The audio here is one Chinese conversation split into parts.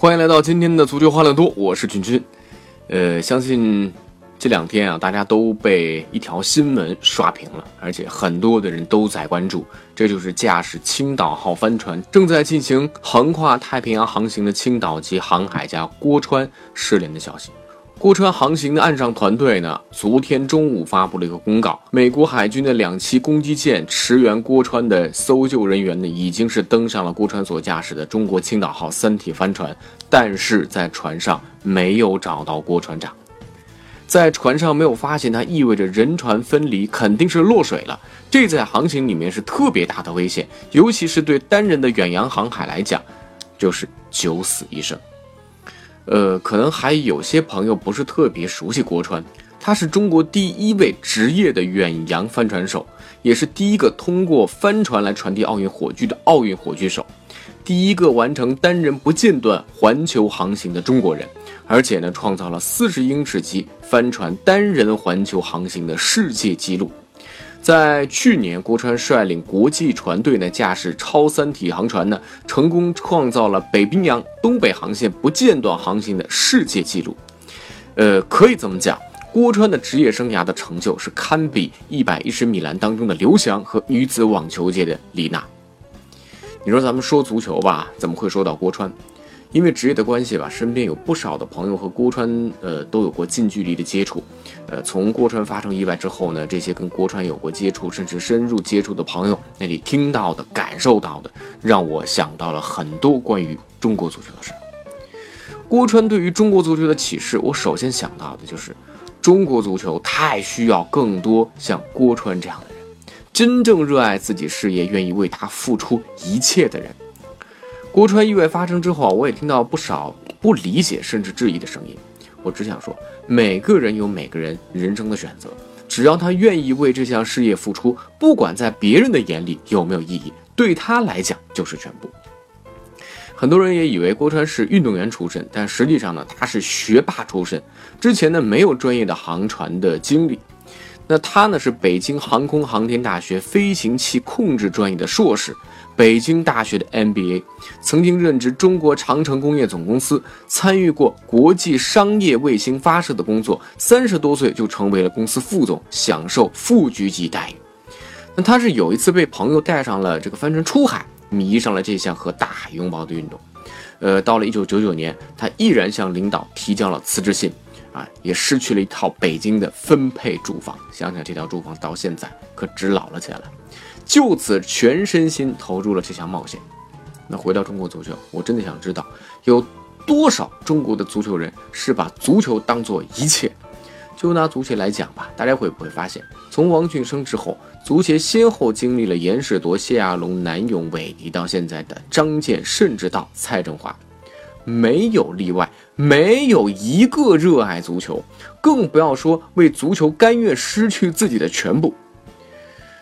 欢迎来到今天的足球欢乐多，我是君君。呃，相信这两天啊，大家都被一条新闻刷屏了，而且很多的人都在关注，这就是驾驶青岛号帆船正在进行横跨太平洋航行的青岛籍航海家郭川失联的消息。郭川航行的岸上团队呢，昨天中午发布了一个公告，美国海军的两栖攻击舰驰援郭川的搜救人员呢，已经是登上了郭川所驾驶的中国青岛号三体帆船，但是在船上没有找到郭船长，在船上没有发现他，意味着人船分离，肯定是落水了，这在航行里面是特别大的危险，尤其是对单人的远洋航海来讲，就是九死一生。呃，可能还有些朋友不是特别熟悉郭川，他是中国第一位职业的远洋帆船手，也是第一个通过帆船来传递奥运火炬的奥运火炬手，第一个完成单人不间断环球航行的中国人，而且呢，创造了四十英尺级帆船单人环球航行的世界纪录。在去年，郭川率领国际船队呢，驾驶超三体航船呢，成功创造了北冰洋东北航线不间断航行的世界纪录。呃，可以这么讲，郭川的职业生涯的成就是堪比一百一十米栏当中的刘翔和女子网球界的李娜。你说咱们说足球吧，怎么会说到郭川？因为职业的关系吧，身边有不少的朋友和郭川，呃，都有过近距离的接触。呃，从郭川发生意外之后呢，这些跟郭川有过接触，甚至深入接触的朋友那里听到的、感受到的，让我想到了很多关于中国足球的事。郭川对于中国足球的启示，我首先想到的就是，中国足球太需要更多像郭川这样的人，真正热爱自己事业、愿意为他付出一切的人。郭川意外发生之后啊，我也听到不少不理解甚至质疑的声音。我只想说，每个人有每个人人生的选择，只要他愿意为这项事业付出，不管在别人的眼里有没有意义，对他来讲就是全部。很多人也以为郭川是运动员出身，但实际上呢，他是学霸出身。之前呢，没有专业的航船的经历。那他呢，是北京航空航天大学飞行器控制专业的硕士。北京大学的 MBA，曾经任职中国长城工业总公司，参与过国际商业卫星发射的工作。三十多岁就成为了公司副总，享受副局级待遇。那他是有一次被朋友带上了这个帆船出海，迷上了这项和大海拥抱的运动。呃，到了一九九九年，他毅然向领导提交了辞职信，啊，也失去了一套北京的分配住房。想想这套住房到现在可值老了钱了。就此全身心投入了这项冒险。那回到中国足球，我真的想知道有多少中国的足球人是把足球当做一切。就拿足协来讲吧，大家会不会发现，从王俊生之后，足协先后经历了严世铎、谢亚龙、南勇、韦迪，到现在的张健，甚至到蔡振华，没有例外，没有一个热爱足球，更不要说为足球甘愿失去自己的全部。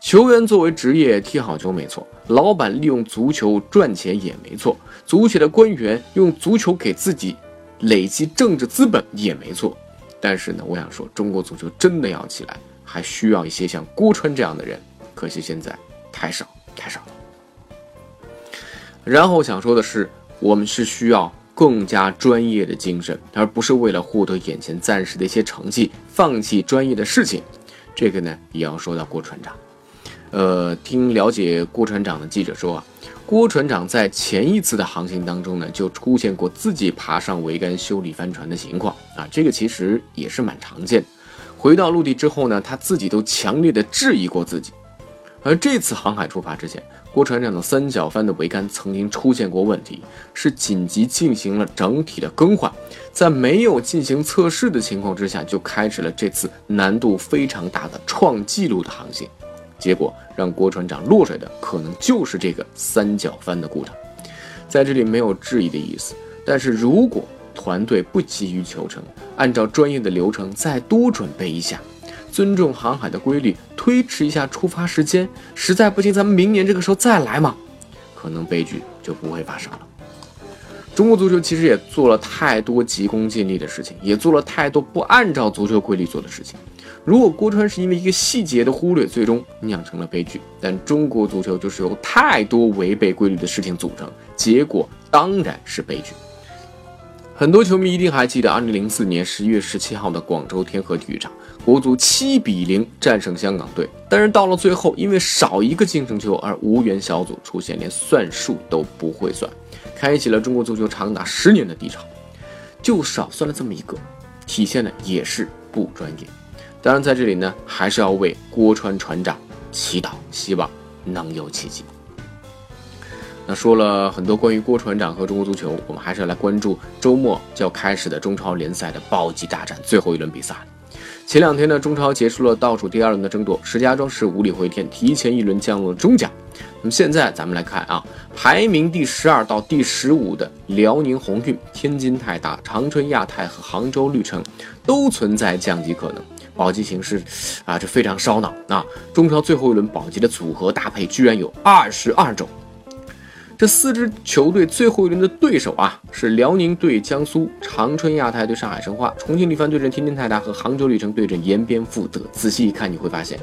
球员作为职业踢好球没错，老板利用足球赚钱也没错，足协的官员用足球给自己累积政治资本也没错。但是呢，我想说，中国足球真的要起来，还需要一些像郭川这样的人，可惜现在太少太少了。然后想说的是，我们是需要更加专业的精神，而不是为了获得眼前暂时的一些成绩，放弃专业的事情。这个呢，也要说到郭船长。呃，听了解郭船长的记者说啊，郭船长在前一次的航行当中呢，就出现过自己爬上桅杆修理帆船的情况啊，这个其实也是蛮常见的。回到陆地之后呢，他自己都强烈的质疑过自己。而这次航海出发之前，郭船长的三角帆的桅杆曾经出现过问题，是紧急进行了整体的更换，在没有进行测试的情况之下，就开始了这次难度非常大的创纪录的航行。结果让郭船长落水的，可能就是这个三角帆的故障。在这里没有质疑的意思，但是如果团队不急于求成，按照专业的流程再多准备一下。尊重航海的规律，推迟一下出发时间，实在不行，咱们明年这个时候再来嘛，可能悲剧就不会发生了。中国足球其实也做了太多急功近利的事情，也做了太多不按照足球规律做的事情。如果郭川是因为一个细节的忽略，最终酿成了悲剧，但中国足球就是由太多违背规律的事情组成，结果当然是悲剧。很多球迷一定还记得2004年11月17号的广州天河体育场，国足7比0战胜香港队。但是到了最后，因为少一个净胜球而无缘小组出线，连算数都不会算，开启了中国足球长达十年的低潮。就少算了这么一个，体现的也是不专业。当然，在这里呢，还是要为郭川船长祈祷，希望能有奇迹。那说了很多关于郭船长和中国足球，我们还是要来关注周末就要开始的中超联赛的暴击大战最后一轮比赛。前两天呢，中超结束了倒数第二轮的争夺，石家庄是无力回天，提前一轮降入了中甲。那么现在咱们来看啊，排名第十二到第十五的辽宁宏运、天津泰达、长春亚泰和杭州绿城都存在降级可能，保级形势啊，这非常烧脑啊！中超最后一轮保级的组合搭配居然有二十二种。这四支球队最后一轮的对手啊，是辽宁对江苏、长春亚泰对上海申花、重庆力帆对阵天津泰达和杭州绿城对阵延边富德。仔细一看，你会发现，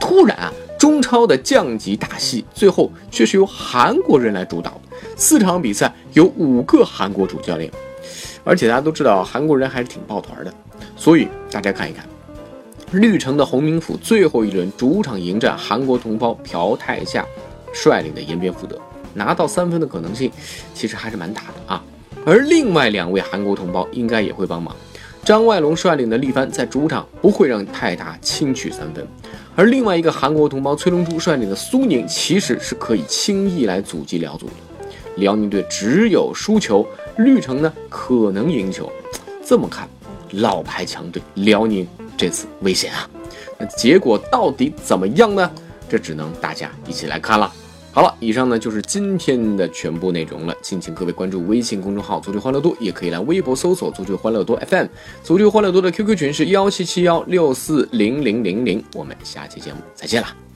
突然啊，中超的降级大戏最后却是由韩国人来主导。四场比赛有五个韩国主教练，而且大家都知道韩国人还是挺抱团的。所以大家看一看，绿城的洪明甫最后一轮主场迎战韩国同胞朴泰夏率领的延边富德。拿到三分的可能性其实还是蛮大的啊，而另外两位韩国同胞应该也会帮忙。张外龙率领的力帆在主场不会让泰达轻取三分，而另外一个韩国同胞崔龙洙率领的苏宁其实是可以轻易来阻击辽足的。辽宁队只有输球，绿城呢可能赢球。这么看，老牌强队辽宁这次危险啊！那结果到底怎么样呢？这只能大家一起来看了。好了，以上呢就是今天的全部内容了。敬请各位关注微信公众号“足球欢乐多”，也可以来微博搜索“足球欢乐多 FM”。足球欢乐多的 QQ 群是幺七七幺六四零零零零。我们下期节目再见了。